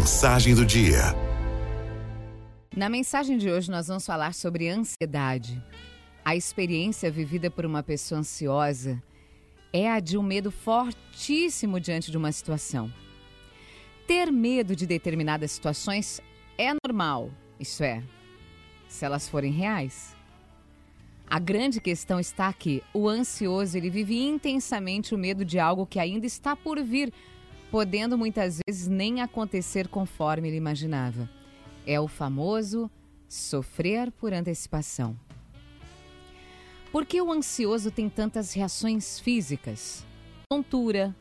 Mensagem do dia. Na mensagem de hoje, nós vamos falar sobre ansiedade. A experiência vivida por uma pessoa ansiosa é a de um medo fortíssimo diante de uma situação. Ter medo de determinadas situações é normal, isso é, se elas forem reais. A grande questão está que o ansioso ele vive intensamente o medo de algo que ainda está por vir, podendo muitas vezes nem acontecer conforme ele imaginava. É o famoso sofrer por antecipação. Por que o ansioso tem tantas reações físicas? Tontura,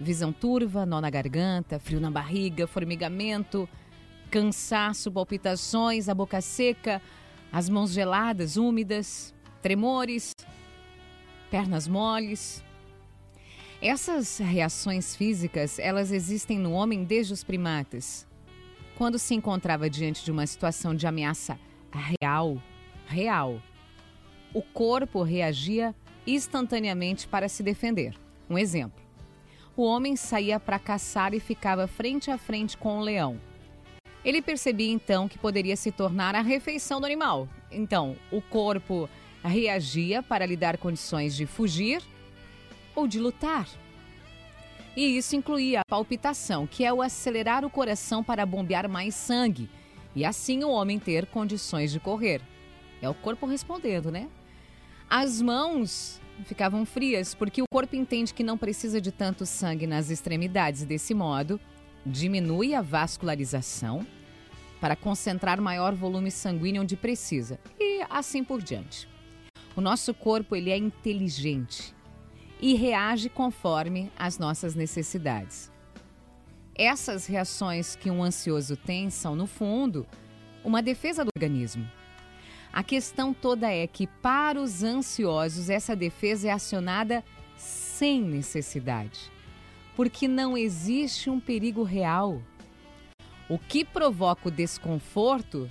visão turva, nó na garganta, frio na barriga, formigamento, cansaço, palpitações, a boca seca, as mãos geladas, úmidas, tremores, pernas moles. Essas reações físicas, elas existem no homem desde os primatas. Quando se encontrava diante de uma situação de ameaça real, real, o corpo reagia instantaneamente para se defender. Um exemplo: o homem saía para caçar e ficava frente a frente com o leão. Ele percebia então que poderia se tornar a refeição do animal. Então, o corpo reagia para lhe dar condições de fugir ou de lutar. E isso incluía a palpitação, que é o acelerar o coração para bombear mais sangue e assim o homem ter condições de correr. É o corpo respondendo, né? As mãos ficavam frias porque o corpo entende que não precisa de tanto sangue nas extremidades. Desse modo, diminui a vascularização para concentrar maior volume sanguíneo onde precisa e assim por diante. O nosso corpo ele é inteligente e reage conforme as nossas necessidades. Essas reações que um ansioso tem são, no fundo, uma defesa do organismo. A questão toda é que, para os ansiosos, essa defesa é acionada sem necessidade porque não existe um perigo real. O que provoca o desconforto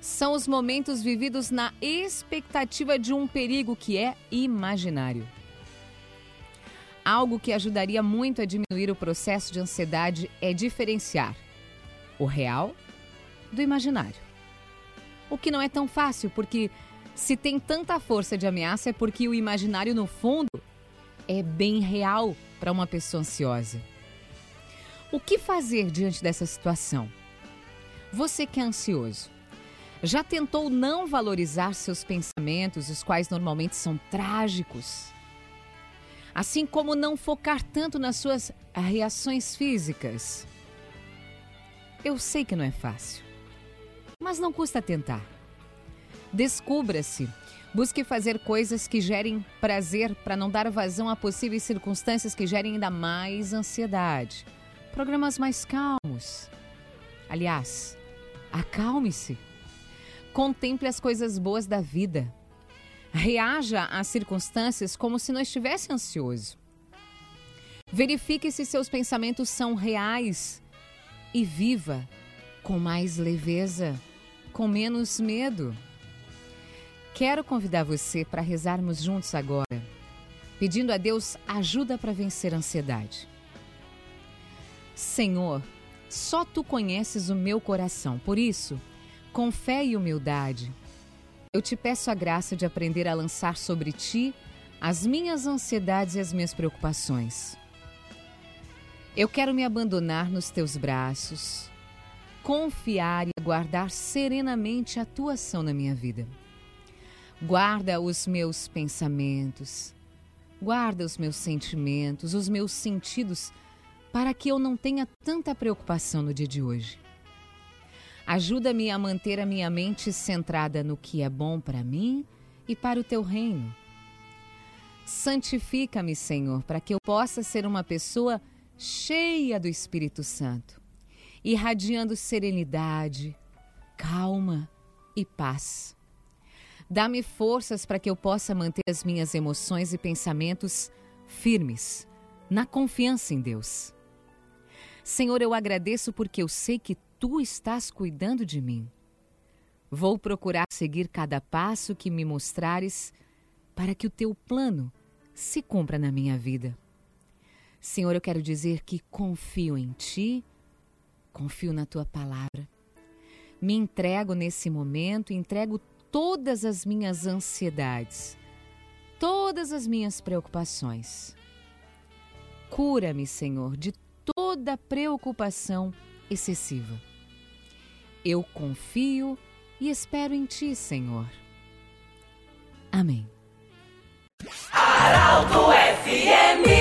são os momentos vividos na expectativa de um perigo que é imaginário. Algo que ajudaria muito a diminuir o processo de ansiedade é diferenciar o real do imaginário. O que não é tão fácil, porque se tem tanta força de ameaça é porque o imaginário, no fundo, é bem real para uma pessoa ansiosa. O que fazer diante dessa situação? Você que é ansioso, já tentou não valorizar seus pensamentos, os quais normalmente são trágicos? Assim como não focar tanto nas suas reações físicas? Eu sei que não é fácil, mas não custa tentar. Descubra-se Busque fazer coisas que gerem prazer para não dar vazão a possíveis circunstâncias que gerem ainda mais ansiedade. Programas mais calmos. Aliás, acalme-se. Contemple as coisas boas da vida. Reaja às circunstâncias como se não estivesse ansioso. Verifique se seus pensamentos são reais e viva com mais leveza, com menos medo. Quero convidar você para rezarmos juntos agora, pedindo a Deus ajuda para vencer a ansiedade. Senhor, só tu conheces o meu coração, por isso, com fé e humildade, eu te peço a graça de aprender a lançar sobre ti as minhas ansiedades e as minhas preocupações. Eu quero me abandonar nos teus braços, confiar e aguardar serenamente a tua ação na minha vida. Guarda os meus pensamentos, guarda os meus sentimentos, os meus sentidos, para que eu não tenha tanta preocupação no dia de hoje. Ajuda-me a manter a minha mente centrada no que é bom para mim e para o teu reino. Santifica-me, Senhor, para que eu possa ser uma pessoa cheia do Espírito Santo, irradiando serenidade, calma e paz. Dá-me forças para que eu possa manter as minhas emoções e pensamentos firmes, na confiança em Deus. Senhor, eu agradeço porque eu sei que tu estás cuidando de mim. Vou procurar seguir cada passo que me mostrares para que o teu plano se cumpra na minha vida. Senhor, eu quero dizer que confio em ti Confio na tua palavra. Me entrego nesse momento, entrego todas as minhas ansiedades, todas as minhas preocupações. Cura-me, Senhor, de toda preocupação excessiva. Eu confio e espero em Ti, Senhor. Amém. Aralto FM